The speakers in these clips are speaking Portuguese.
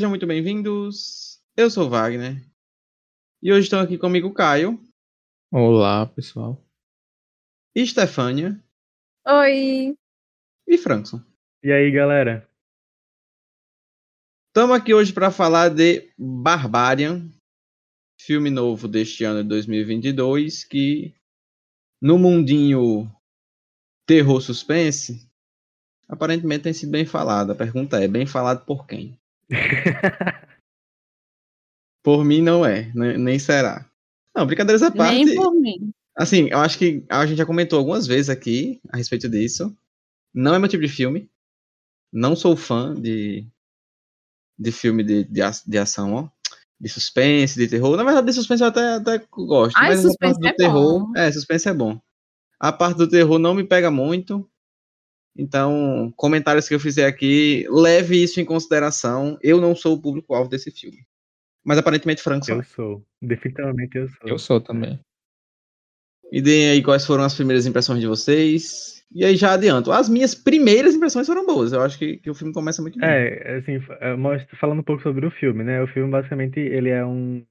Sejam muito bem-vindos. Eu sou o Wagner. E hoje estão aqui comigo Caio. Olá, pessoal. E Stefânia. Oi. E Frankson. E aí, galera? Estamos aqui hoje para falar de Barbarian, filme novo deste ano de 2022, que no mundinho terror suspense aparentemente tem sido bem falado. A pergunta é: bem falado por quem? por mim não é, nem será. Não, brincadeiras à parte. Nem por mim. Assim, eu acho que a gente já comentou algumas vezes aqui a respeito disso. Não é meu tipo de filme. Não sou fã de, de filme de, de, de ação, ó. De suspense, de terror. Na verdade, de suspense eu até, até gosto. Ai, mas suspense a parte do é terror. bom. É, suspense é bom. A parte do terror não me pega muito. Então, comentários que eu fizer aqui, leve isso em consideração. Eu não sou o público-alvo desse filme. Mas aparentemente Frank só. Eu sou. Definitivamente eu sou. Eu sou também. E deem aí quais foram as primeiras impressões de vocês. E aí já adianto. As minhas primeiras impressões foram boas. Eu acho que, que o filme começa muito bem. É, assim, é, falando um pouco sobre o filme, né? O filme, basicamente, ele é um,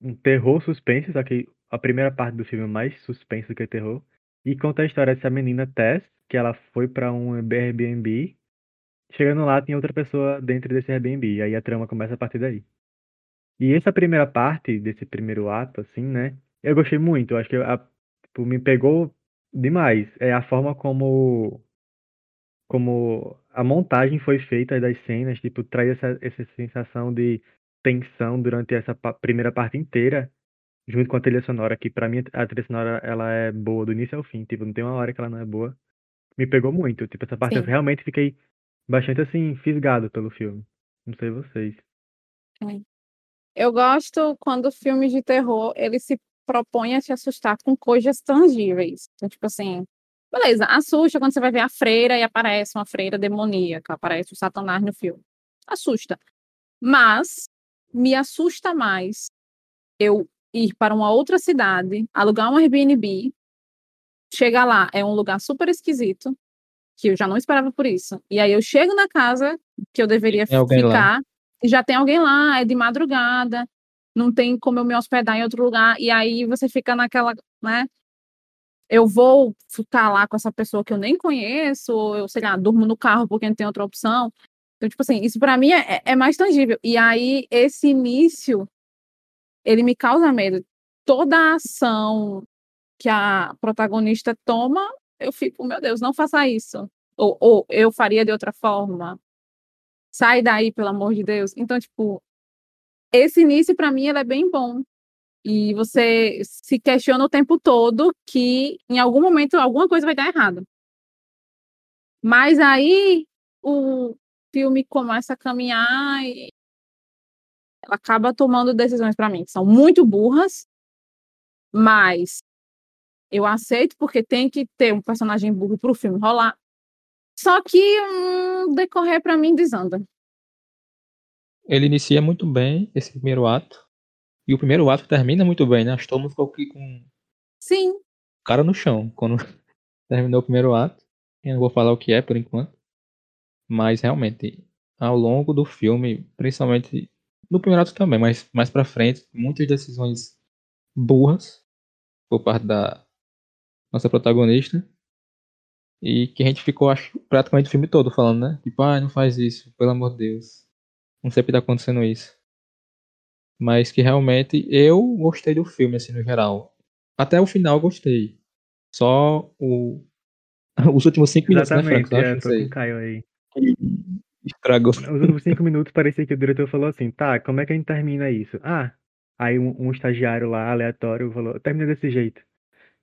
um terror suspense, só que a primeira parte do filme é mais suspense do que terror. E conta a história dessa menina Tess, que ela foi pra um Airbnb. Chegando lá, tem outra pessoa dentro desse Airbnb. E aí a trama começa a partir daí. E essa primeira parte, desse primeiro ato, assim, né? Eu gostei muito. Eu acho que a, tipo, me pegou demais. É a forma como como a montagem foi feita das cenas, tipo, traz essa, essa sensação de tensão durante essa primeira parte inteira, junto com a trilha sonora, que pra mim a trilha sonora ela é boa do início ao fim, tipo, não tem uma hora que ela não é boa. Me pegou muito, tipo, essa parte eu Sim. realmente fiquei bastante assim fisgado pelo filme. Não sei vocês. Eu gosto quando filmes de terror, ele se propõe a te assustar com coisas tangíveis. Então, tipo assim, beleza, assusta quando você vai ver a freira e aparece uma freira demoníaca, aparece o satanás no filme. Assusta. Mas me assusta mais eu ir para uma outra cidade, alugar um Airbnb, chegar lá, é um lugar super esquisito, que eu já não esperava por isso. E aí eu chego na casa que eu deveria alguém lá. ficar, e já tem alguém lá, é de madrugada, não tem como eu me hospedar em outro lugar, e aí você fica naquela, né? Eu vou ficar lá com essa pessoa que eu nem conheço, ou eu, sei lá, durmo no carro porque não tem outra opção. Então, tipo assim, isso pra mim é, é mais tangível. E aí, esse início, ele me causa medo. Toda a ação que a protagonista toma, eu fico, meu Deus, não faça isso. Ou, ou eu faria de outra forma. Sai daí, pelo amor de Deus. Então, tipo, esse início, pra mim, ele é bem bom. E você se questiona o tempo todo que em algum momento alguma coisa vai dar errado. Mas aí o filme começa a caminhar e ela acaba tomando decisões pra mim que são muito burras, mas eu aceito porque tem que ter um personagem burro pro filme rolar. Só que um decorrer pra mim desanda. Ele inicia muito bem esse primeiro ato. E o primeiro ato termina muito bem, né? Mundo ficou aqui com o Sim, cara no chão quando terminou o primeiro ato. Eu não vou falar o que é por enquanto. Mas realmente, ao longo do filme, principalmente no primeiro ato também, mas mais pra frente, muitas decisões burras por parte da nossa protagonista. E que a gente ficou, acho, praticamente o filme todo falando, né? Tipo, ah, não faz isso, pelo amor de Deus. Não sei porque tá acontecendo isso. Mas que realmente eu gostei do filme, assim, no geral. Até o final eu gostei. Só o... os últimos cinco minutos, né, Exatamente, Franco? Eu é, acho tô com o Caio aí. que Estragou. Os últimos cinco minutos parecia que o diretor falou assim, tá, como é que a gente termina isso? Ah, aí um, um estagiário lá, aleatório, falou, termina desse jeito.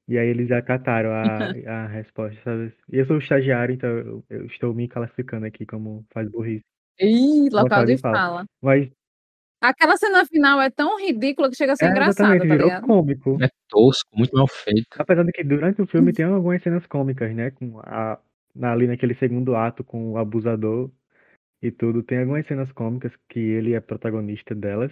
E aí eles acataram a, a resposta, sabe? E eu sou estagiário, então eu, eu estou me classificando aqui como faz burrice. Ih, local de fala. fala. Mas Aquela cena final é tão ridícula que chega a ser é, engraçada, tá virou ligado? cômico. É tosco, muito mal feito. Apesar de que durante o filme tem algumas cenas cômicas, né? Com a, na- ali naquele segundo ato com o abusador e tudo, tem algumas cenas cômicas que ele é protagonista delas.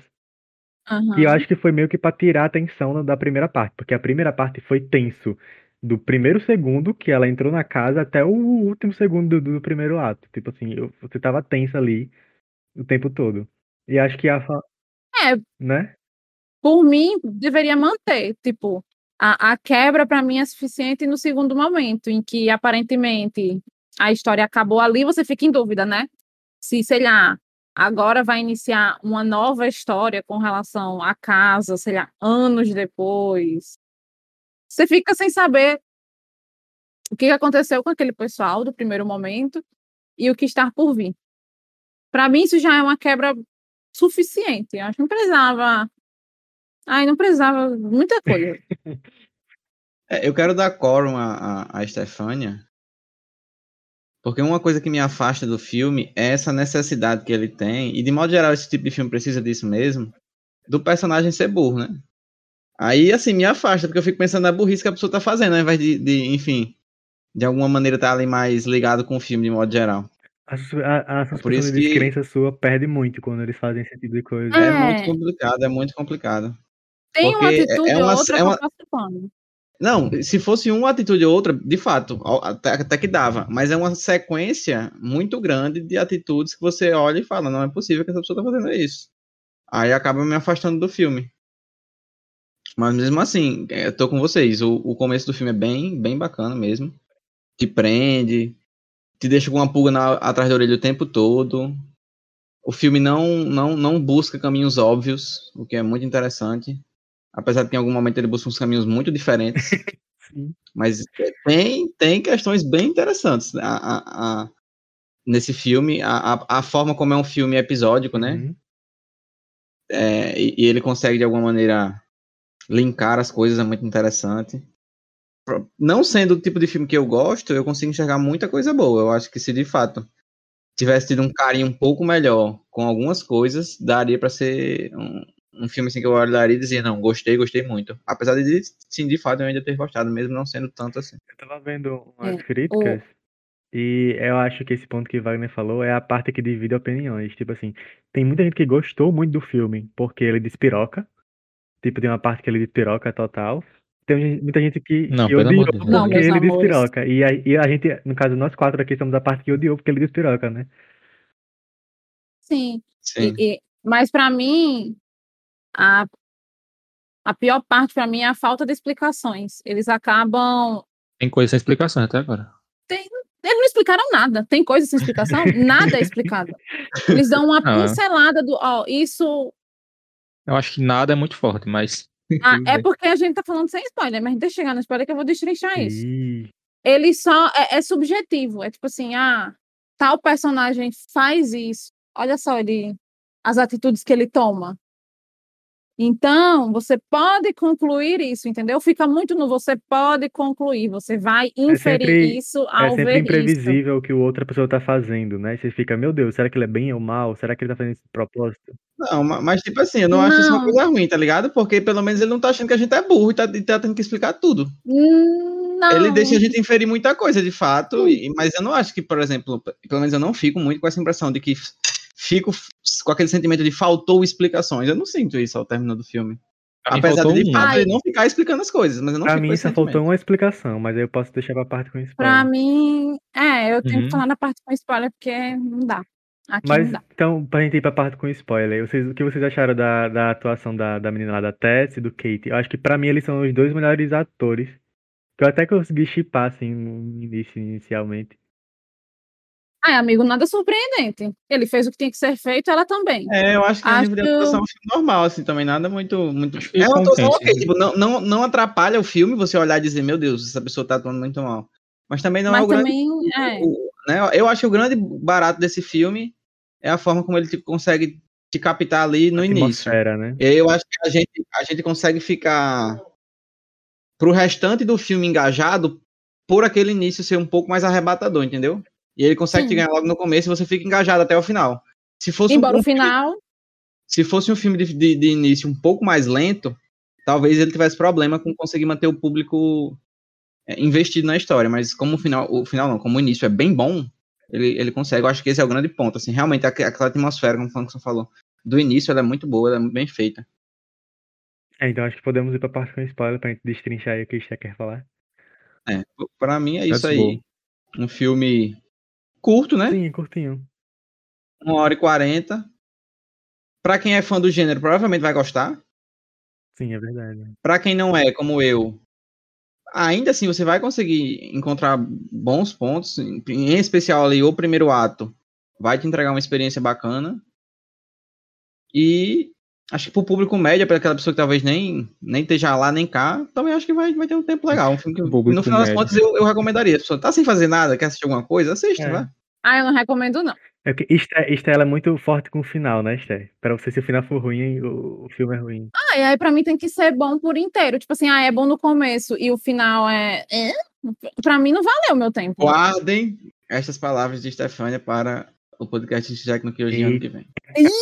E eu acho que foi meio que pra tirar a atenção da- primeira parte, porque a primeira parte foi tenso. Do primeiro segundo que ela entrou na casa até o último segundo do, do primeiro ato. Tipo assim, eu, você tava tensa ali. o tempo todo. E acho que a. fa- É. Né? Por mim, deveria manter. Tipo, a, a quebra para mim é suficiente no segundo momento, em que aparentemente a história acabou ali, você fica em dúvida, né? Se, sei lá, agora vai iniciar uma nova história com relação à casa, sei lá, anos depois. Você fica sem saber o que aconteceu com aquele pessoal do primeiro momento e o que está por vir. Para mim, isso já é uma quebra suficiente. Eu acho que não precisava. Ai, não precisava muita coisa. É, eu quero dar quórum a, a, a Stefania, porque uma coisa que me afasta do filme é essa necessidade que ele tem, e de modo geral esse tipo de filme precisa disso mesmo, do personagem ser burro, né? Aí, assim, me afasta, porque eu fico pensando na burrice que a pessoa tá fazendo, ao invés de, de enfim, de alguma maneira estar tá ali mais ligado com o filme de modo geral. A, a, a Por suspensão isso de que descrença sua perde muito quando eles fazem esse tipo de coisa. é, É. muito complicado, é muito complicado. Tem uma Porque atitude é ou uma- outra é uma-. Não, se fosse uma atitude ou outra, de fato, até, até que dava. Mas é uma sequência muito grande de atitudes que você olha e fala, não é possível que essa pessoa tá fazendo isso. Aí acaba me afastando do filme. Mas mesmo assim, é, eu tô com vocês. O, o começo do filme é bem, bem bacana mesmo. Te prende, te deixa com uma pulga na- atrás da orelha o tempo todo. O filme não, não, não busca caminhos óbvios, o que é muito interessante. Apesar de que em algum momento ele busca uns caminhos muito diferentes. Mas tem, tem questões bem interessantes a, a- a- nesse filme. A, forma como é um filme episódico, né? Uhum. É, e, e ele consegue de alguma maneira linkar as coisas, é muito interessante. Não sendo o tipo de filme que eu gosto, eu consigo enxergar muita coisa boa. Eu acho que se de fato tivesse tido um carinho um pouco melhor com algumas coisas, daria pra ser um, um filme assim que eu olharia e dizia, não, gostei, gostei muito. Apesar de, sim, de fato, eu ainda ter gostado, mesmo não sendo tanto assim. Eu tava vendo umas É, críticas e eu acho que esse ponto que Wagner falou é a parte que divide opiniões. Tipo assim, tem muita gente que gostou muito do filme porque ele despiroca. Tipo, tem uma parte que ele despiroca total. Tem muita gente que, Não, que odiou. Não, porque meus ele amores. despiroca. E a, e a gente, no caso, nós quatro aqui somos a parte que odiou porque ele despiroca, né? Sim. Sim. E- e- mas para mim, a, a pior parte para mim é a falta de explicações. Eles acabam. Tem coisa sem explicação até agora. Eles não explicaram nada. Tem coisa sem explicação? Nada é explicado. Eles dão uma Ah. pincelada do. Ó, isso. Eu acho que nada é muito forte, mas. Ah, é porque a gente tá falando sem spoiler, mas deixa chegar no spoiler que eu vou destrinchar isso. E ele só é, é subjetivo. É tipo assim, ah, tal personagem faz isso. Olha só ele as atitudes que ele toma. Então, você pode concluir isso, entendeu? Fica muito no você pode concluir, você vai inferir sempre- isso é ao sempre ver isso. imprevisível o que o outra pessoa tá fazendo, né? Você fica, meu Deus, será que ele é bem ou mal? Será que ele tá fazendo isso de propósito? Não, ma- mas tipo assim, eu não, acho isso uma Não. coisa ruim, tá ligado? Porque pelo menos ele não tá achando que a gente é burro e tá, e tá tendo que explicar tudo. Hum, Não. Ele deixa a gente inferir muita coisa, de fato, e- mas eu não acho que, por exemplo, pelo menos eu não fico muito com essa impressão de que fico f- com aquele sentimento de faltou explicações. Eu não sinto isso ao término do filme. Pra Apesar de, um. fato, ele não ficar explicando as coisas, mas eu não Pra mim só faltou uma explicação, mas aí eu posso deixar pra parte com spoiler. Pra mim, é, eu tenho Uhum. que falar na parte com spoiler porque não dá. Aqui Mas não dá. então, pra gente ir pra parte com spoiler, vocês, o que vocês acharam da, da atuação da, da menina lá da Tess e do Kate? Eu acho que pra mim eles são os dois melhores atores. Que eu até consegui chipar, assim, no início, inicialmente. Ai, amigo, nada surpreendente. Ele fez o que tinha que ser feito, ela também. É, eu acho que a nível de Acho- é um filme normal, assim, também, nada muito. muito... É uma atuação ok, tipo, não, não, não atrapalha o filme você olhar e dizer, meu Deus, essa pessoa tá atuando muito mal. Mas também não é Mas o grande. também, é. o- né? Eu acho que o grande barato desse filme é a forma como ele tipo, consegue te captar ali no início. Atmosfera, né? E eu acho que a gente, a gente consegue ficar pro restante do filme engajado por aquele início ser um pouco mais arrebatador, entendeu? E ele consegue te Sim. ganhar logo no começo e você fica engajado até o final. Se fosse um- Embora um o final. se fosse um filme de, de- de início um pouco mais lento, talvez ele tivesse problema com conseguir manter o público é, investido na história. Mas como o final, o final não, como o início é bem bom, ele, ele consegue. Eu acho que esse é o grande ponto. Assim, realmente aqu- aquela atmosfera, como o Funkson falou, do início ela é muito boa, ela é muito bem feita. É, então acho que podemos ir pra parte com spoiler pra gente destrinchar aí o que a gente quer falar. É, para mim é Let's isso aí. Um filme curto, né? Sim, curtinho. Uma hora e quarenta. Pra quem é fã do gênero, provavelmente vai gostar. Sim, é verdade. Pra quem não é, como eu, ainda assim você vai conseguir encontrar bons pontos, em especial ali o primeiro ato, vai te entregar uma experiência bacana. E acho que pro público médio, para aquela pessoa que talvez nem, nem esteja lá nem cá, também acho que vai, vai ter um tempo legal. Um filme que, no final das médio. contas, eu, eu recomendaria. A pessoa tá sem fazer nada, quer assistir alguma coisa, assiste, É. vai. Ah, eu não recomendo, não. É porque Esther, Esther ela é muito forte com o final, né, Esther? Pra você, se o final for ruim, o, o filme é ruim. Ah, e aí pra mim tem que ser bom por inteiro. Tipo assim, ah, é bom no começo e o final é. é? Pra mim não valeu o meu tempo. Guardem estas palavras de Stefania para o podcast de Jack no que hoje ano que vem.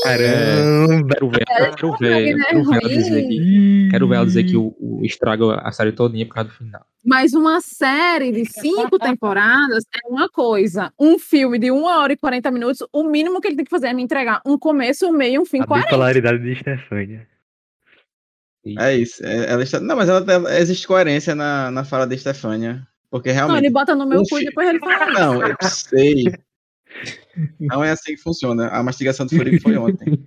Caramba! Quero ver, É, quero não, ver, né, quero ver ela dizer que, quero ver ela dizer que o, o estraga a série todinha por causa do final. Mas uma série de cinco temporadas é uma coisa. Um filme de uma hora e 40 minutos, o mínimo que ele tem que fazer é me entregar um começo, um meio e um fim A coerente. bipolaridade de Stefania. É isso. é- ela está... Não, mas ela, ela- existe coerência na, na fala de Stefania. Porque Não, realmente. ele bota no meu um cu e depois ele fala. Não, eu sei. Não é assim que funciona. A mastigação do Furico foi ontem.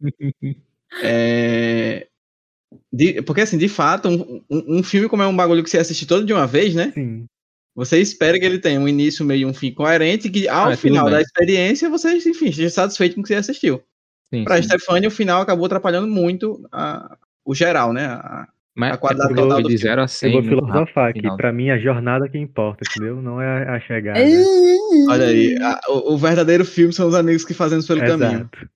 É, de- Porque, assim, de fato, um, um- um filme como é um bagulho que você assiste todo de uma vez, né? Sim. Você espera que ele tenha um início, meio e um fim coerente, que ao Ah, tudo final da experiência você, enfim, esteja satisfeito com o que você assistiu. Sim. Stefania, o final acabou atrapalhando muito a- o geral, né? A- Mas a qualidade é total do de filme. 0 a Eu 100 vou muito filosofar aqui. Pra mim, é a jornada que importa, entendeu? Não é a chegada. Olha aí, a- o, o verdadeiro filme são os amigos que fazemos pelo caminho. Exato.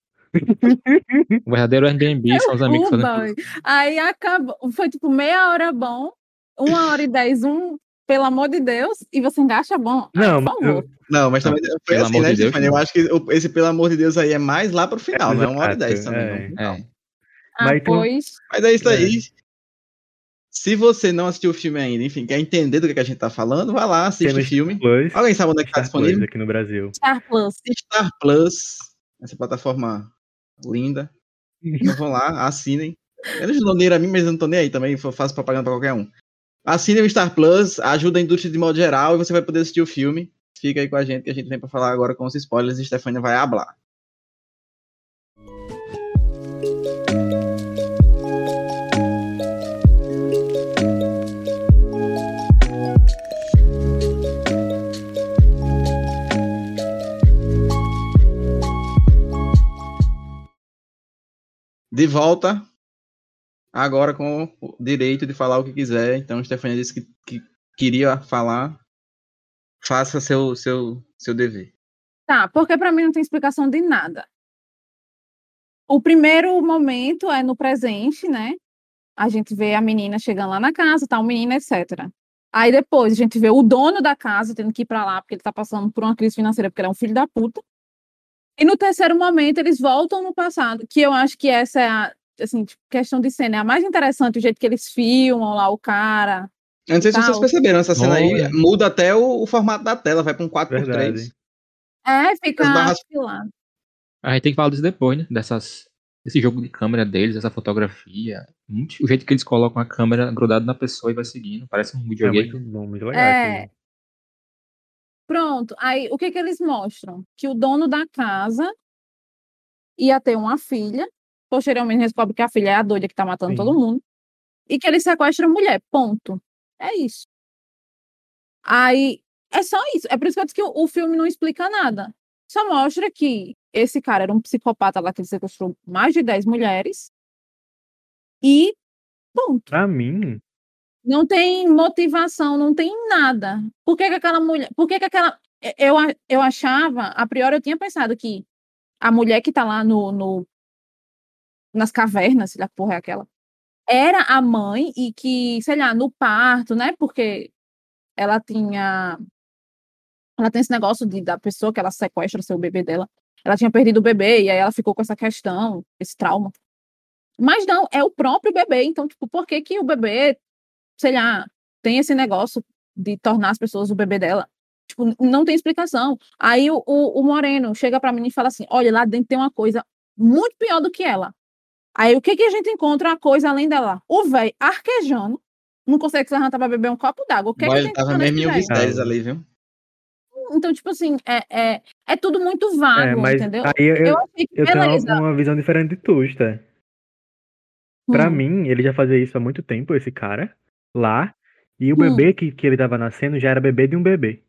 O verdadeiro Airbnb são os amigos fazendo banho. Aí acabou. Foi tipo meia hora bom, uma hora e dez, um, pelo amor de Deus, e você engaixa bom. Não, por mas favor. eu- Não, mas também foi pelo assim, amor né, de Deus? Eu não. acho que esse pelo amor de Deus aí é mais lá pro final, não é uma hora e dez também. é. não. É. Ah, mas pois. Mas é isso aí. Se você não assistiu o filme ainda, enfim, quer entender do que, que a gente tá falando, vai lá, assiste Tem o filme. Plus, Alguém sabe onde é que tá Star Plus disponível? aqui no Brasil. Star Plus. Star Plus, essa plataforma linda. Então vão lá, assinem. Eu não a mim, mas eu não tô nem aí também, faço propaganda pra qualquer um. Assinem o Star Plus, ajuda a indústria de modo geral e você vai poder assistir o filme. Fica aí com a gente que a gente vem pra falar agora com os spoilers e Stefania vai hablar. De volta, agora com o direito de falar o que quiser. Então, Stefania disse que, que queria falar. Faça seu, seu, seu dever. Tá, porque pra mim não tem explicação de nada. O primeiro momento é no presente, né? A gente vê a menina chegando lá na casa, tá, o menino, etc. Aí depois a gente vê o dono da casa tendo que ir pra lá porque ele tá passando por uma crise financeira porque ele é um filho da puta. E no terceiro momento eles voltam no passado, que eu acho que essa é a assim, tipo, questão de cena, é a mais interessante, o jeito que eles filmam lá o cara. Eu não sei se vocês Tal. perceberam, essa cena aí Olha. muda até o, o formato da tela, vai para um 4x3. Verdade. É, fica As barras- afilado. A gente tem que falar disso depois, né? Dessas, desse jogo de câmera deles, essa fotografia. Muito- o jeito que eles colocam a câmera grudada na pessoa e vai seguindo. Parece um É videogame. muito bom, muito legal. É. Pronto, aí o que que eles mostram? Que o dono da casa ia ter uma filha, posteriormente descobre que a filha é a doida que tá matando Sim. todo mundo, e que ele sequestra a mulher, ponto. É isso. Aí, é só isso. É por isso que eu disse que o, o filme não explica nada. Só mostra que esse cara era um psicopata lá que ele sequestrou mais de 10 mulheres, e ponto. Pra mim, Não tem motivação, não tem nada. Por que, que aquela mulher. Por que, que aquela. Eu, eu achava, a priori eu tinha pensado que a mulher que tá lá no. no nas cavernas, lá que porra é aquela, era a mãe e que, sei lá, no parto, né? Porque ela tinha. Ela tem esse negócio de, da pessoa que ela sequestra o seu bebê dela. Ela tinha perdido o bebê e aí ela ficou com essa questão, esse trauma. Mas não, é o próprio bebê. Então, tipo, por que que o bebê sei lá, tem esse negócio de tornar as pessoas o bebê dela. Tipo, não tem explicação. Aí o, o, o Moreno chega pra mim e fala assim: olha, lá dentro tem uma coisa muito pior do que ela. Aí o que, que a gente encontra a coisa além dela? O velho arquejando, não consegue se levantar pra beber um copo d'água. O que, que a Olha, ele gente tava encontra mesmo em mistérios ali, viu? Então, tipo assim, é, é, é tudo muito vago, É, mas entendeu? aí eu, Eu achei que eu tenho beleza. uma, uma visão diferente de tu, Sté. Pra Hum. mim, ele já fazia isso há muito tempo, esse cara, lá. E o Hum. bebê que, que ele tava nascendo já era bebê de um bebê.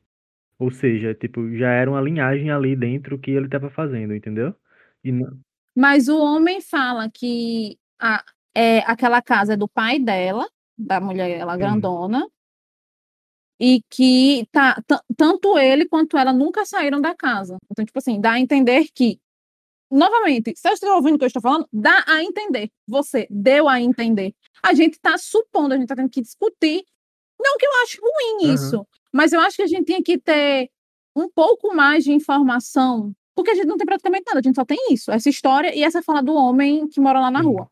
Ou seja, tipo, já era uma linhagem ali dentro que ele tava fazendo, entendeu? E não- Mas o homem fala que a, é, aquela casa é do pai dela, da mulher ela grandona, e que tá, ta- tanto ele quanto ela nunca saíram da casa. Então, tipo assim, dá a entender que, novamente, se eu estiver ouvindo o que eu estou falando, dá a entender. Você deu a entender. A gente está supondo, a gente está tendo que discutir. Não que eu acho ruim isso, mas eu acho que a gente tinha que ter um pouco mais de informação, porque a gente não tem praticamente nada, a gente só tem isso, essa história e essa fala do homem que mora lá na Sim. rua.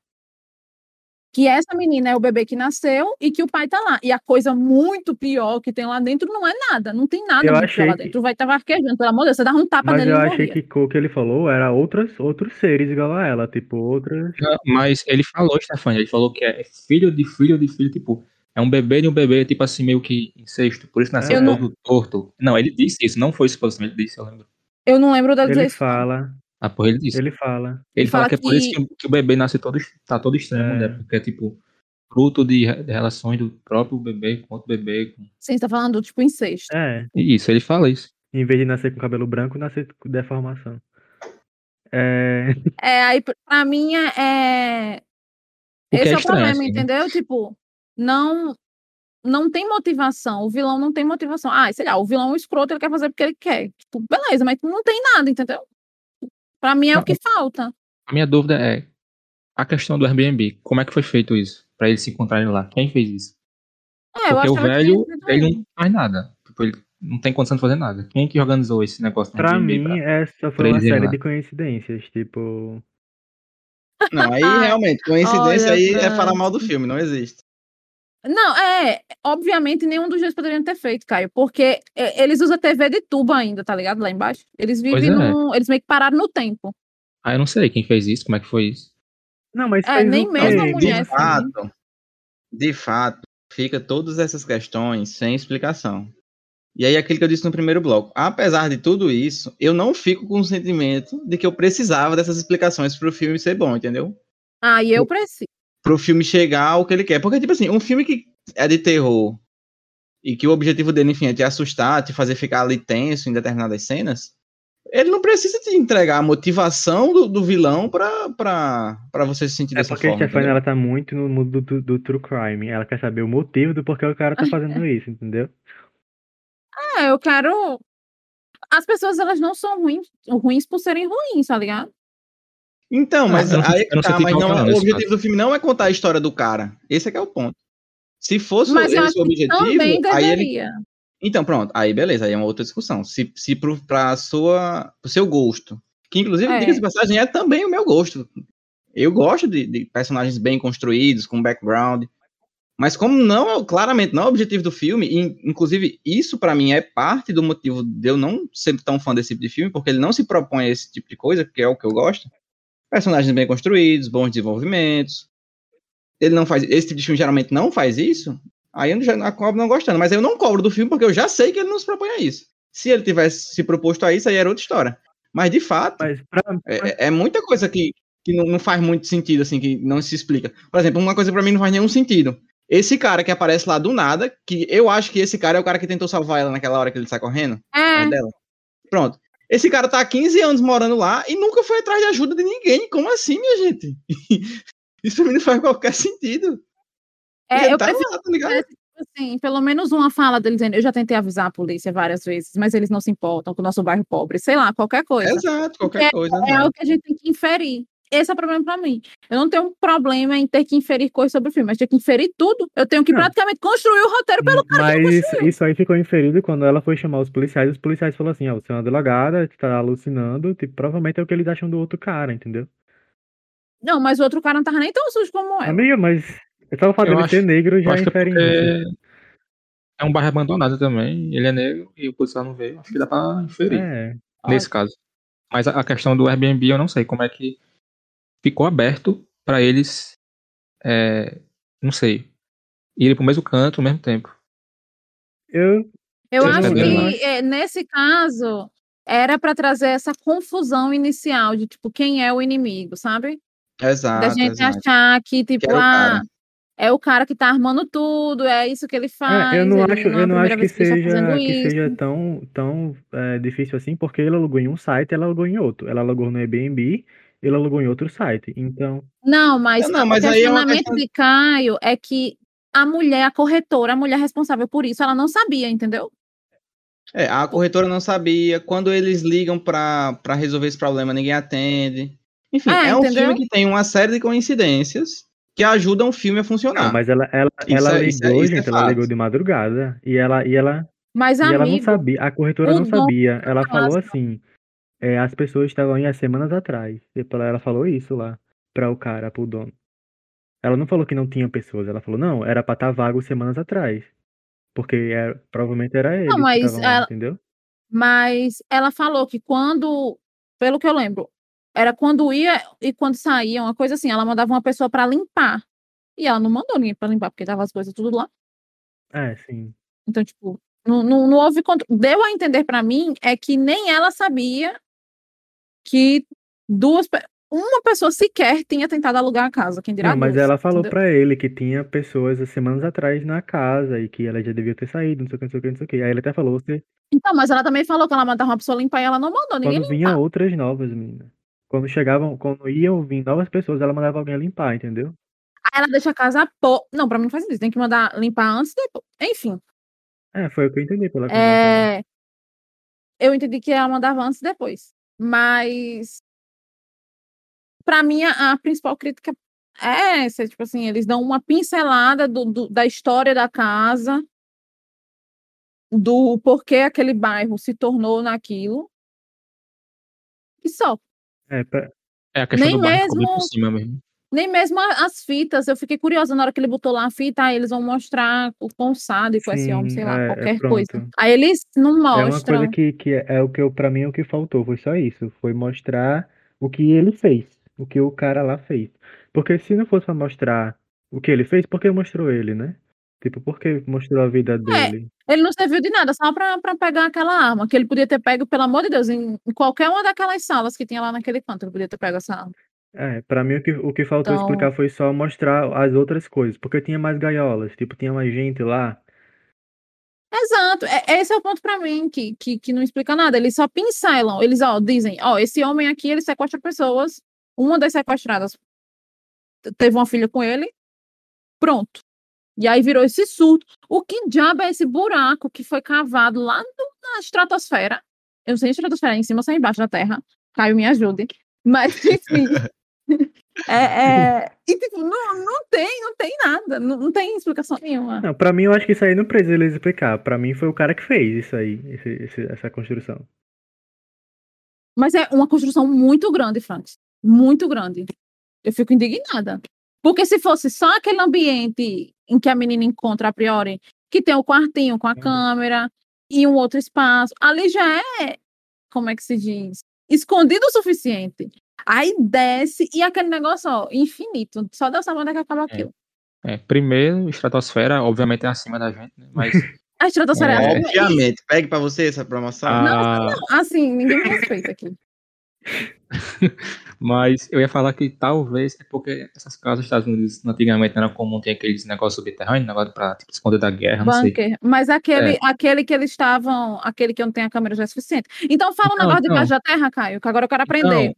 Que essa menina é o bebê que nasceu e que o pai tá lá. E a coisa muito pior que tem lá dentro não é nada, não tem nada Eu lá que- dentro. Vai estar arquejando, pelo amor de Deus, você dá um tapa Mas nele eu e não achei morria. que o que ele falou era outras, outros seres igual a ela, tipo, outras. Não, Mas ele falou, Stefania, ele falou que é filho de filho de filho, tipo, é um bebê de um bebê, tipo assim, meio que incesto, por isso nasceu Eu não- todo torto. Não, ele disse isso, não foi suposição, ele disse, eu lembro. Eu não lembro dizer Ele isso. não. fala, Ah, porra, ele disse. Ele, ele fala. fala, fala que é por isso que- que, o- bebê nasce todo, tá todo estranho, É. mulher, porque é tipo, fruto de, de relações do próprio bebê com outro bebê. Com... Sim, você tá falando tipo incesto. É, isso, ele fala isso. em vez de nascer com cabelo branco, nascer com deformação. É, É, aí pra mim é. é- O Esse é é o problema, assim, né? entendeu? Tipo, não. Não tem motivação. O vilão não tem motivação. Ah, sei lá, o vilão é um escroto, ele quer fazer porque ele quer. Tipo, beleza, mas não tem nada, entendeu? Pra mim é Não, o que falta. A minha dúvida é a questão do Airbnb. Como é que foi feito isso? Pra eles se encontrarem lá? Quem fez isso? É, eu Porque o velho, ele ele. não faz nada. Tipo, ele não tem condição de fazer nada. Quem é que organizou esse negócio pra Airbnb? mim, pra- essa foi uma série lá? de coincidências, tipo. Não, aí realmente, coincidência Olha, aí é falar mal do filme, não existe. Não, é, obviamente nenhum dos dois poderiam ter feito, Caio, porque é, eles usam TV de tubo ainda, tá ligado? Lá embaixo. Eles vivem é. num. Eles meio que pararam no tempo. Ah, eu não sei quem fez isso, como é que foi isso. Não, mas É, nem o mesmo a quê? De mulher, assim. fato, de fato, fica todas essas questões sem explicação. E aí, aquilo que eu disse no primeiro bloco. Apesar de tudo isso, eu não fico com o sentimento de que eu precisava dessas explicações para o filme ser bom, entendeu? Ah, e eu preciso. Para o filme chegar ao que ele quer. Porque, tipo assim, um filme que é de terror e que o objetivo dele, enfim, é te assustar, te fazer ficar ali tenso em determinadas cenas, ele não precisa te entregar a motivação do, do vilão para você se sentir É dessa porque a forma. Stefania ela tá muito no mundo do, do true crime. Ela quer saber o motivo do porquê o cara tá fazendo isso, entendeu? É, eu quero. As pessoas, elas não são ruins, ruins por serem ruins, tá ligado? Então, mas aí não sei tá, o mas não, objetivo do filme não é contar a história do cara. Esse é que é o ponto. Se fosse Mas eu esse acho o que objetivo, também aí ele. Então, pronto, aí beleza, aí é uma outra discussão. Se, se pro, pra sua, pro seu gosto, que inclusive, É. diga-se passagem, é também o meu gosto. Eu gosto de, de personagens bem construídos, com background. Mas como não é o- claramente não é o objetivo do filme, e, inclusive isso pra mim é parte do motivo de eu não ser tão fã desse tipo de filme, porque ele não se propõe a esse tipo de coisa, que é o que eu gosto. Personagens bem construídos, bons desenvolvimentos. Ele não faz, esse tipo de filme geralmente não faz isso. Aí eu já acabo não gostando, mas eu não cobro do filme porque eu já sei que ele não se propõe a isso. Se ele tivesse se proposto a isso, aí era outra história. Mas de fato, Mas pra, é, é muita coisa que, que não, não faz muito sentido, assim, que não se explica. Por exemplo, uma coisa pra mim não faz nenhum sentido. Esse cara que aparece lá do nada, que eu acho que esse cara é o cara que tentou salvar ela naquela hora que ele sai correndo, É, dela. Pronto. Esse cara tá há 15 anos morando lá e nunca foi atrás de ajuda de ninguém. Como assim, minha gente? Isso pra mim não faz qualquer sentido. é, eu tá prefiro lá, tá ligado? tipo assim, pelo menos uma fala dele dizendo, eu já tentei avisar a polícia várias vezes, mas eles não se importam com o nosso bairro pobre, sei lá, qualquer coisa. Exato, qualquer coisa. É algo que a gente tem que inferir. Esse é o problema pra mim. Eu não tenho um problema em ter que inferir coisas sobre o filme, mas ter que inferir tudo. Eu tenho que Não. praticamente construir o roteiro pelo cara que mas isso, construiu. isso aí ficou inferido quando ela foi chamar os policiais. Os policiais falaram assim: ó, você é uma delegada, tá alucinando. Tipo, provavelmente é o que eles acham do outro cara, entendeu? Não, mas o outro cara não tava nem tão sujo como ela. Amiga, mas é Eu dele acho- ser negro já é infere isso. porque é um bairro abandonado também, ele é negro e o policial não veio. Acho que dá pra inferir É, nesse caso. Mas a questão do Airbnb eu não sei como é que ficou aberto pra eles, é, não sei, irem pro mesmo canto ao mesmo tempo. eu, Eu acho que é, nesse caso era pra trazer essa confusão inicial de tipo quem é o inimigo, sabe? Da Exato, gente exato. achar que tipo Que o ah, é o cara que tá armando tudo, é isso que ele faz. É, eu não ele acho, não é eu não acho que tá seja, fazendo que isso. seja tão, tão é, difícil assim, porque ele alugou em um site, ela alugou em outro. Ela alugou no Airbnb, ele alugou em outro site. Então, Não, mas, Não, o mas aí é uma questionamento questão- de Caio é que a mulher, a corretora, a mulher responsável por isso, ela não sabia, entendeu? É, a corretora não sabia. Quando eles ligam pra pra resolver esse problema, ninguém atende. Enfim, É, é um entendeu? filme que tem uma série de coincidências que ajudam o filme a funcionar. não, mas ela, ela, Isso ela é- é- ligou, é gente, ela fato. ligou de madrugada e ela, e ela, Mas, e ela não amigo, sabia, a corretora o não sabia. Ela falou assim, é, as pessoas estavam aí há semanas atrás. Ela, falou isso lá pra o cara, pro dono. Ela não falou que não tinha pessoas, ela falou, não, era pra estar vago semanas atrás. Porque era- provavelmente era eles que mas lá, ela- entendeu? mas ela falou que quando, pelo que eu lembro, era quando ia e quando saía, uma coisa assim, ela mandava uma pessoa pra limpar. E ela não mandou ninguém pra limpar, porque tava as coisas tudo lá. É, sim. Então, tipo, não, não, não houve contro... Deu a entender pra mim é que nem ela sabia que duas uma pessoa sequer tinha tentado alugar a casa, quem dirá Não, mas ela falou pra ele que tinha pessoas há semanas atrás na casa e que ela já devia ter saído, não sei o que, não sei o que, não sei o que. Aí ele até falou, você, Então, mas ela também falou que ela mandava uma pessoa limpar e ela não mandou ninguém quando vinha limpar. outras novas, menina. Quando chegavam, quando iam vir novas pessoas, ela mandava alguém limpar, entendeu? Aí ela deixa a casa pô. Não, pra mim não faz sentido. Tem que mandar limpar antes e depois. Enfim. É, foi o que eu entendi pela conversa. É... Eu entendi que ela mandava antes e depois. Mas. Pra mim, a, principal crítica é essa. Tipo assim, eles dão uma pincelada do, do- da história da casa, do porquê aquele bairro se tornou naquilo. E só. É, É a questão Nem do bairro mesmo- por cima mesmo. Nem mesmo as fitas, eu fiquei curiosa na hora que ele botou lá a fita, aí eles vão mostrar o quão sádico esse homem, sei lá, é- é qualquer coisa. pronto. Aí eles não é uma mostram. coisa que, que é, é o que eu, pra mim, é o que faltou, foi só isso. Foi mostrar o que ele fez, o que o cara lá fez. Porque se não fosse pra mostrar o que ele fez, por que mostrou ele, né? Tipo, por que mostrou a vida dele? Ele não serviu de nada, só pra, pra pegar aquela arma, que ele podia ter pego, pelo amor de Deus, em, em qualquer uma daquelas salas que tinha lá naquele canto, ele podia ter pego essa arma. É, pra mim o que, o que faltou Então- explicar foi só mostrar as outras coisas, porque tinha mais gaiolas, tipo, tinha mais gente lá. Exato, é, esse é o ponto pra mim, que, que, que não explica nada. Eles só pincelam, eles ó, dizem, ó, esse homem aqui, ele sequestra pessoas, uma das sequestradas teve uma filha com ele, pronto. E aí virou esse surto. O que diabo é esse buraco que foi cavado lá no- na estratosfera? Eu não sei se a estratosfera é em cima ou se é embaixo da Terra. Caio, me ajude. Mas, enfim. É, é, E, tipo, não, não tem, não tem nada. Não, não tem explicação nenhuma. Não, pra mim eu acho que isso aí não precisa eles explicar. Pra mim foi o cara que fez isso aí, esse- esse- essa construção. Mas é uma construção muito grande, Franks. Muito grande. Eu fico indignada. Porque se fosse só aquele ambiente em que a menina encontra a priori, que tem o quartinho com a Uhum. câmera e um outro espaço, ali já é, como é que se diz? Escondido o suficiente. Aí desce e aquele negócio, ó, infinito. Só Deus sabe onde é que acaba aquilo. É, primeiro, estratosfera, obviamente, é acima da gente, né? Mas A estratosfera é, É. acima- Obviamente. Pegue pra você essa promoção. a, Assim, ninguém me respeita aqui. Mas eu ia falar que talvez é porque essas casas dos Estados Unidos antigamente era comum ter aqueles negócios subterrâneos, negócio pra tipo, esconder da guerra, não sei. Bunker. Mas aquele, aquele que eles estavam, aquele que não tem a câmera já é suficiente. Então fala um Então, negócio de então. baixo da terra, Caio, que agora eu quero aprender. Então,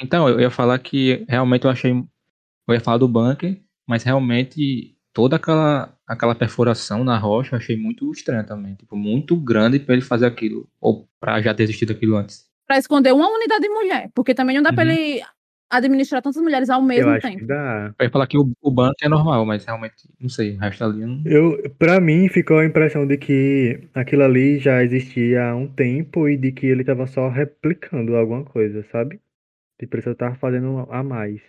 então, eu ia falar que realmente eu achei. Eu ia falar do bunker, mas realmente toda aquela, aquela perfuração na rocha eu achei muito estranha também. Tipo, muito grande pra ele fazer aquilo. Ou pra já ter existido aquilo antes. Pra esconder uma unidade de mulher. Porque também não dá pra Uhum. ele administrar tantas mulheres ao Eu mesmo acho tempo. que dá. Eu ia falar que o, o bunker é normal, mas realmente, não sei, o resto ali eu não. Eu, pra mim ficou a impressão de que aquilo ali já existia há um tempo e de que ele tava só replicando alguma coisa, sabe? Tipo, ele só tava fazendo a mais.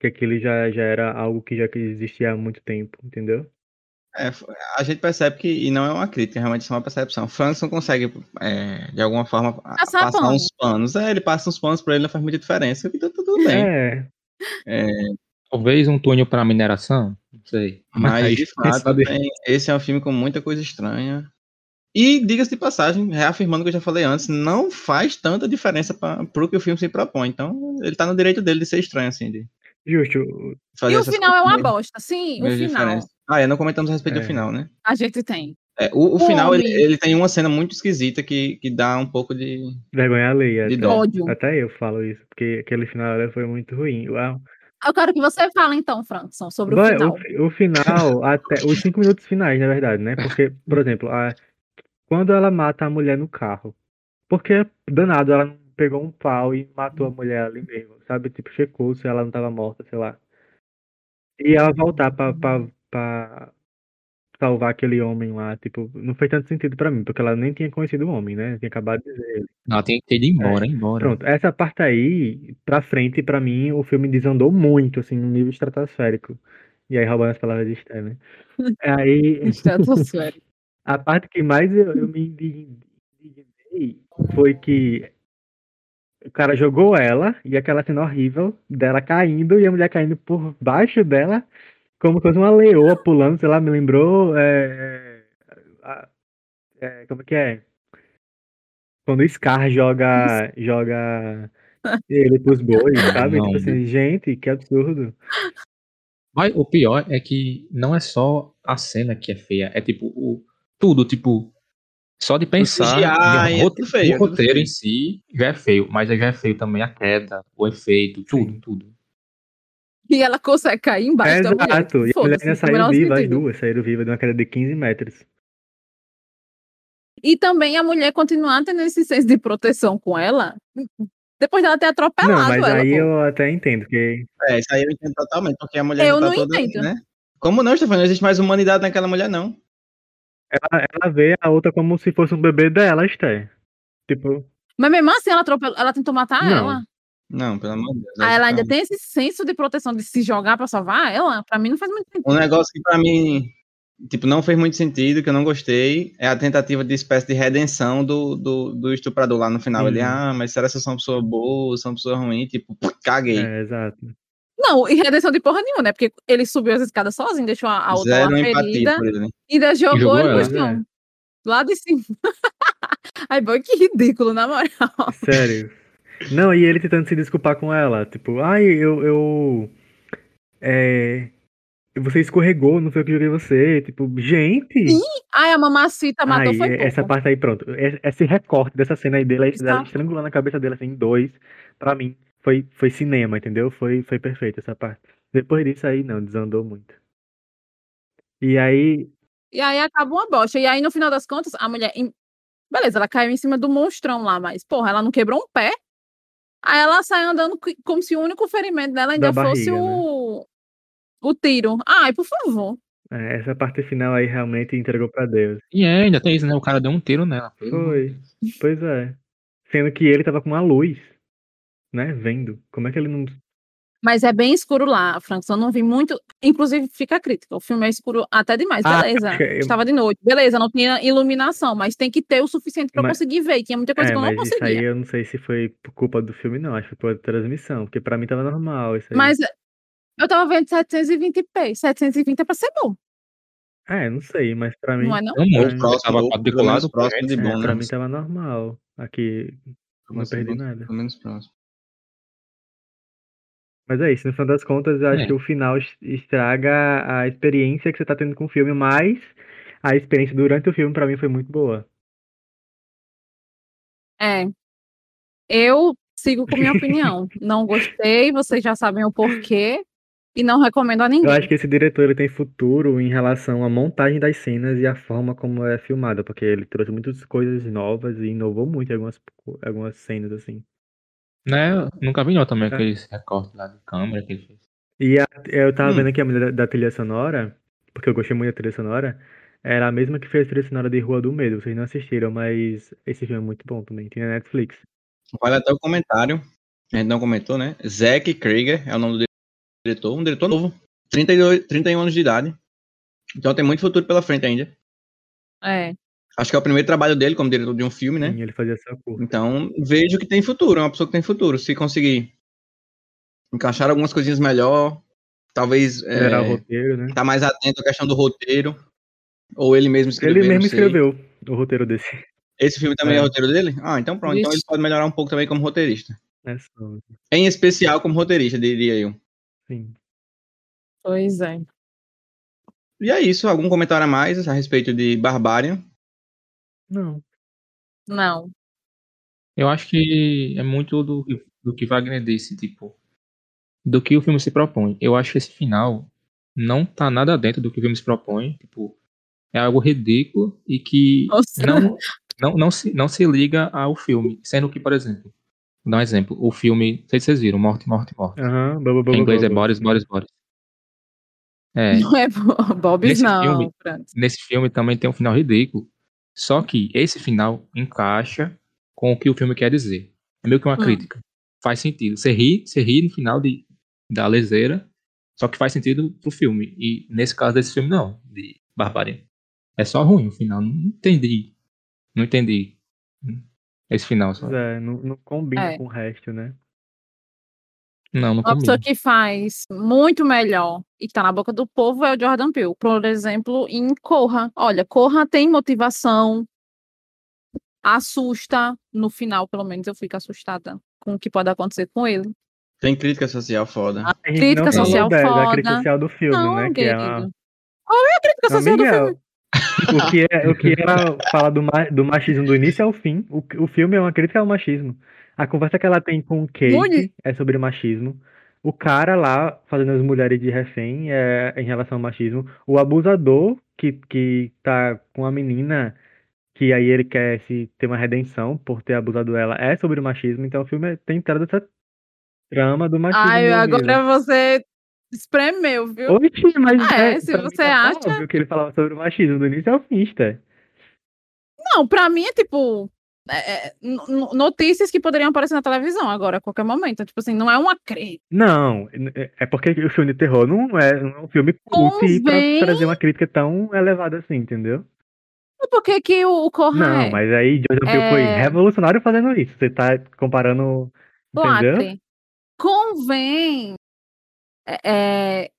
Que aquilo já, já era algo que já existia há muito tempo, entendeu? É, a gente percebe que, e não é uma crítica, realmente isso é uma percepção. Franks não consegue, é, de alguma forma, Passar passar pano. uns panos. É, ele passa uns panos pra ele, não faz muita diferença, e tá tudo bem. É, Talvez um túnel pra mineração, não sei. Mas, de fato, tem- esse é um filme com muita coisa estranha. E, diga-se de passagem, reafirmando o que eu já falei antes, não faz tanta diferença para pro que o filme se propõe. Então, ele tá no direito dele de ser estranho, assim, de Justo. fazer E o final é uma bosta. Sim, o final. Ah, é, não comentamos a respeito É. do final, né? A gente tem. É, o, o final, ele, ele tem uma cena muito esquisita que, que dá um pouco de... Vergonha alheia. De. Ódio. Até eu falo isso, porque aquele final foi muito ruim. Uau. Eu quero que você fale, então, Frankson, sobre o final. fi- o final, até os cinco minutos finais, na verdade, né? Porque, por exemplo, a- quando ela mata a mulher no carro, porque danado, ela não pegou um pau e matou a mulher ali mesmo, sabe? Tipo, checou se ela não tava morta, sei lá. E ela voltar pra, pra, pra salvar aquele homem lá, tipo, não fez tanto sentido pra mim, porque ela nem tinha conhecido o homem, né? Tinha acabado de dizer ele. Não, tem que ter ido embora, ir embora. Pronto, essa parte aí, pra frente, pra mim, o filme desandou muito, assim, no nível estratosférico. E aí, roubando as palavras de Esther, né? Aí, Estratosférico. A parte que mais eu, eu me indig- indignei foi que o cara jogou ela e aquela cena horrível dela caindo e a mulher caindo por baixo dela, como se fosse uma leoa pulando, sei lá, me lembrou. é, a- é, como que é? Quando o Scar joga, joga ele pros bois, sabe? Não, Tipo assim, gente, que absurdo. Mas o pior é que não é só a cena que é feia, é tipo o tudo, tipo só de pensar de é tudo feio, o é tudo roteiro feio. em si já é feio, mas já é feio também a queda, o efeito, tudo, Sim. tudo. E ela consegue cair embaixo da mulher. Exato. E a mulher ainda saiu viva, as duas saíram vivas de uma queda de 15 metros. E também a mulher continuar tendo esse senso de proteção com ela, depois dela ter atropelado Não, mas ela. aí pô. eu até entendo, porque É, isso aí eu entendo totalmente, porque a mulher Eu já tá não toda, entendo. né? Como não, Stefano? Não existe mais humanidade naquela mulher, não. Ela, ela vê a outra como se fosse um bebê dela, Esther. Tipo, Mas mesmo assim, ela, atropelou, ela tentou matar Não. ela. Não, pelo amor de Deus. Aí ela ainda tem esse senso de proteção de se jogar pra salvar ela. Pra mim não faz muito sentido. Um negócio que pra mim, tipo, não fez muito sentido, que eu não gostei, é a tentativa de espécie de redenção do, do, do estuprador lá no final. Ele, Uhum. ah, mas será que eu sou uma pessoa boa, sou uma pessoa ruim? Tipo, caguei. é, exato. Não, e redenção de porra nenhuma, né? Porque ele subiu as escadas sozinho, deixou a, a outra Zero lá ferida ele. né? e ainda jogou, jogou ele no chão. Lá de cima. Ai, boy, que ridículo, na moral. Sério. Não, e ele tentando se desculpar com ela. Tipo, ai, eu. eu é, você escorregou, não foi eu que joguei você. Tipo, gente. Ai, a mamacita matou Ai, foi é- essa pouco. parte aí, pronto. E- Esse recorte dessa cena aí dele, dela Exato. estrangulando a cabeça dele assim, em dois, pra mim, foi, foi cinema, entendeu? Foi, foi perfeito essa parte. Depois disso aí, não, desandou muito. E aí, E aí acaba uma bosta. E aí, no final das contas, a mulher. em- Beleza, ela caiu em cima do monstrão lá, mas, porra, ela não quebrou um pé. Aí ela sai andando como se o único ferimento dela ainda Da fosse barriga, né? o. O tiro. Ai, por favor. é, essa parte final aí realmente entregou pra Deus. E é, ainda tem isso, né? O cara deu um tiro nela. Foi. Pois é. Sendo que ele tava com uma luz, né? Vendo. Como é que ele não. Mas é bem escuro lá, Frankson. Eu não vi muito. Inclusive, fica a crítica. O filme é escuro até demais. Ah, Beleza. eu- Estava de noite. Beleza, não tinha iluminação, mas tem que ter o suficiente pra eu Mas- conseguir ver. Tinha muita coisa É, que eu não mas isso aí conseguia. eu não sei se foi por culpa do filme, não. Acho que foi por transmissão. Porque pra mim tava normal isso aí. Mas eu tava vendo 720p. 720 é pra ser bom, É, não sei, mas pra mim. não é não? Não Pra muito, mim- porque tava Próximo, quadriculado. próximo de é, bom, É, pra né? mim tava normal. Aqui não perdi nada. Pelo menos próximo. Mas é isso, no final das contas, eu acho É. que o final es- estraga a experiência que você tá tendo com o filme, mas a experiência durante o filme pra mim foi muito boa. É. Eu sigo com minha opinião. Não gostei, vocês já sabem o porquê. E não recomendo a Eu ninguém. acho que esse diretor ele tem futuro em relação à montagem das cenas e a forma como é filmada, porque ele trouxe muitas coisas novas e inovou muito em algumas, algumas cenas, assim. Né? Eu Nunca vi não também É. aqueles recortes lá de câmera que ele fez. E a- eu tava Hum. vendo aqui a mulher da, da trilha sonora, porque eu gostei muito da trilha sonora, era a mesma que fez a trilha sonora de Rua do Medo. Vocês não assistiram, mas esse filme é muito bom também. Tem na Netflix. Vale até o comentário. A gente não comentou, né? Zack Krieger é o nome do diretor. Um diretor novo. 32, 31 anos de idade. Então tem muito futuro pela frente ainda. É. Acho que é o primeiro trabalho dele como diretor de um filme, né? Sim, ele fazia essa curva. Então vejo que tem futuro. É uma pessoa que tem futuro. Se conseguir encaixar algumas coisinhas melhor, talvez é, Melhorar o roteiro, né? tá mais atento à questão do roteiro. Ou ele mesmo escreveu. Ele mesmo escreveu o roteiro desse. Esse filme também é, É. roteiro dele? Ah, então pronto. Então Vixe. ele pode melhorar um pouco também como roteirista. né? Só- Em especial como roteirista, diria eu. Sim. Pois é. E é isso. Algum comentário a mais a respeito de Barbarian? Não. Não. Eu acho que é muito do, que- do que Wagner disse, tipo, do que o filme se propõe. Eu acho que esse final não tá nada dentro do que o filme se propõe, tipo, é algo ridículo e que Nossa. não, não, não, se, não se liga ao filme. Sendo que, por exemplo, vou dar um exemplo, o filme, não sei se vocês viram, Morte, Morte, Morte. Aham, Bubble, Bubble, Em inglês é. Boris, Boris, Boris. É, Não é Bo- Bob's, Nesse não. filme- Francis. nesse filme também tem um final ridículo. Só que esse final encaixa com o que o filme quer dizer. É meio que uma Hum. crítica. Faz sentido. Você ri, você ri no final de, da leseira, só que faz sentido pro filme. E nesse caso desse filme, não, de Barbarian. É só ruim o final. Não entendi. Não entendi esse final. Só. Pois é, não, não combina É. com o resto, né? Não, não Uma pessoa que faz muito melhor e que tá na boca do povo é o Jordan Peele. Por exemplo, em Corra. Olha, Corra tem motivação, assusta. No final, pelo menos, eu fico assustada com o que pode acontecer com ele. Tem crítica social foda. Ah, A gente Crítica não social da foda. crítica social do filme, Não, né? Que é uma... Qual é a crítica social do Miguel, filme? O que, é, o que era falar do, ma- do machismo do início ao fim, o, o filme é uma crítica ao machismo. A conversa que ela tem com o Kate é sobre machismo. O cara lá fazendo as mulheres de refém é em relação ao machismo. O abusador que, que tá com a menina, que aí ele quer se ter uma redenção por ter abusado ela, é sobre o machismo. Então o filme tem toda essa trama do machismo. Ai, agora você espremeu, viu? Oxi, mas Ah, é? Se pra mim você tá acha- óbvio que ele falava sobre o machismo do início ao fim. Não, pra mim é tipo. É, é, no- no- notícias que poderiam aparecer na televisão agora, a qualquer momento. Tipo assim, não é uma crítica. Não, é- é porque o filme de terror não é, não é um filme cult pra Convém. trazer uma crítica tão elevada assim, entendeu? Por que, que o, Corra Não, é mas aí Jordan Peele foi É. revolucionário fazendo isso. Você tá comparando, entendeu? lacre? Convém. é,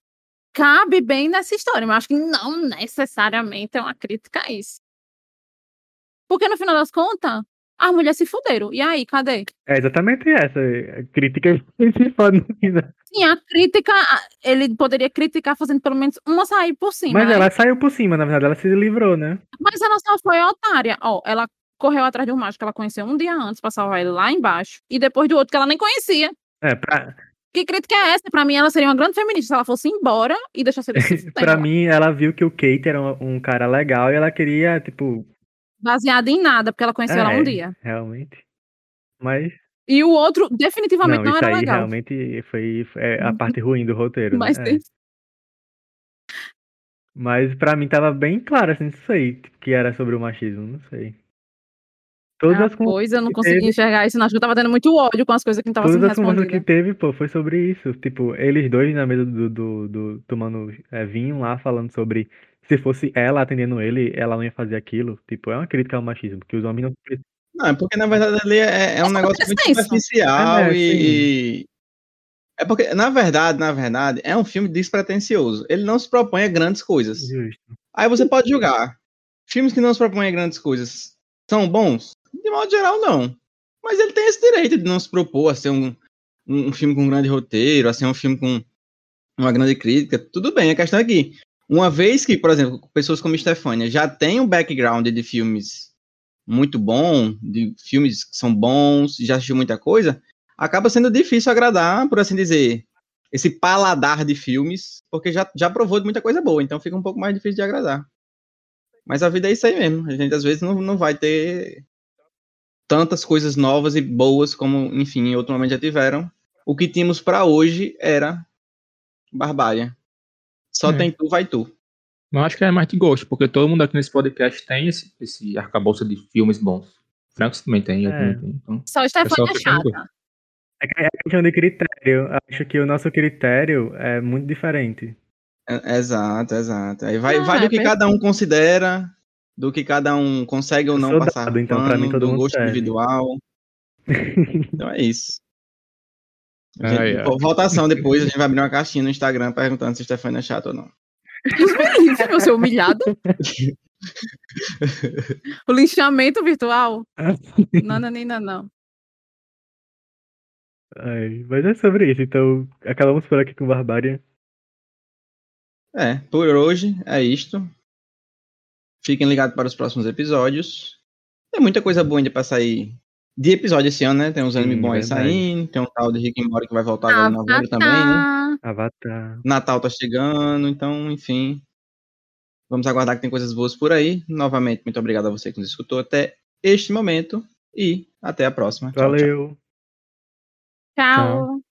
cabe bem nessa história, mas acho que não necessariamente é uma crítica a isso. Porque no final das contas, as mulheres se fuderam. E aí, cadê? É exatamente essa a crítica final. Sim, a crítica, ele poderia criticar fazendo pelo menos uma sair por cima. Mas né? ela saiu por cima, na verdade, ela se livrou, né? Mas ela só foi otária. Ó, ela correu atrás de um macho que ela conheceu um dia antes pra salvar ele lá embaixo. E depois do outro que ela nem conhecia. É, pra, Que crítica é essa? Pra mim, ela seria uma grande feminista se ela fosse embora e deixasse ele se pra mim, ela viu que o Kate era um, um cara legal e ela queria, tipo, Baseada em nada, porque ela conheceu ela É. um dia. realmente. Mas E o outro, definitivamente, não, não, isso era aí legal. realmente foi, foi é a Uhum. parte ruim do roteiro, né? Mas É. tem- Mas pra mim tava bem claro, assim, não sei, que era sobre o machismo, não sei. Todas Ah, as pois eu não que consegui teve- enxergar isso. Não, acho que eu tava tendo muito ódio com as coisas que não estavam Todas sendo as conversas que respondidas. teve, pô, foi sobre isso. Tipo, eles dois na mesa do, do, do- tomando é, vinho lá, falando sobre se fosse ela atendendo ele, ela não ia fazer aquilo. Tipo, é uma crítica ao machismo, que os homens não. Não, é porque na verdade ali é, é um É negócio muito senso. superficial É, e, É porque, na verdade, na verdade, é um filme despretensioso. Ele não se propõe a grandes coisas. Justo. Aí você pode julgar. Filmes que não se propõem a grandes coisas são bons? De modo geral, não. Mas ele tem esse direito de não se propor a ser um, um, um filme com um grande roteiro, a ser um filme com uma grande crítica. Tudo bem, a questão é que, uma vez que, por exemplo, pessoas como Stefania já têm um background de filmes muito bom, de filmes que são bons, já assistiu muita coisa, acaba sendo difícil agradar, por assim dizer, esse paladar de filmes, porque já, já provou de muita coisa boa, então fica um pouco mais difícil de agradar. Mas a vida é isso aí mesmo. A gente às vezes não, não vai ter tantas coisas novas e boas como, enfim, em outro momento já tiveram. O que tínhamos para hoje era Barbária. Só É. tem tu, vai tu. Eu acho que é mais de gosto, porque todo mundo aqui nesse podcast tem esse, esse arcabouço de filmes bons. Francos também tem, eu É. também tenho. Então, Só o Stefania é fica no chata. É é questão de critério. Acho que o nosso critério é muito diferente. É- exato, exato. Aí vai, Ah, vai do é que cada um considera, do que cada um consegue ou não passar dado, então, pra mim, pano, todo do mundo gosto serve. individual. Então é isso. A gente- Ai, ai. Votação depois, a gente vai abrir uma caixinha no Instagram perguntando se Stefania é chata ou não. Livre, eu ser humilhado. o linchamento virtual? Não, não, não, não. Ai, mas é sobre isso, então acabamos por aqui com Barbarian. É, por hoje é isto. Fiquem ligados para os próximos episódios. Tem muita coisa boa ainda pra sair de episódio esse ano, né? Tem uns Sim, animes bons aí saindo. Tem um tal de Rick and Morty que vai voltar agora em novembro também, né? Avatar. Natal tá chegando, então, enfim. Vamos aguardar que tem coisas boas por aí. Novamente, muito obrigado a você que nos escutou até este momento. E até a próxima. Tchau, tchau. Valeu! Tchau.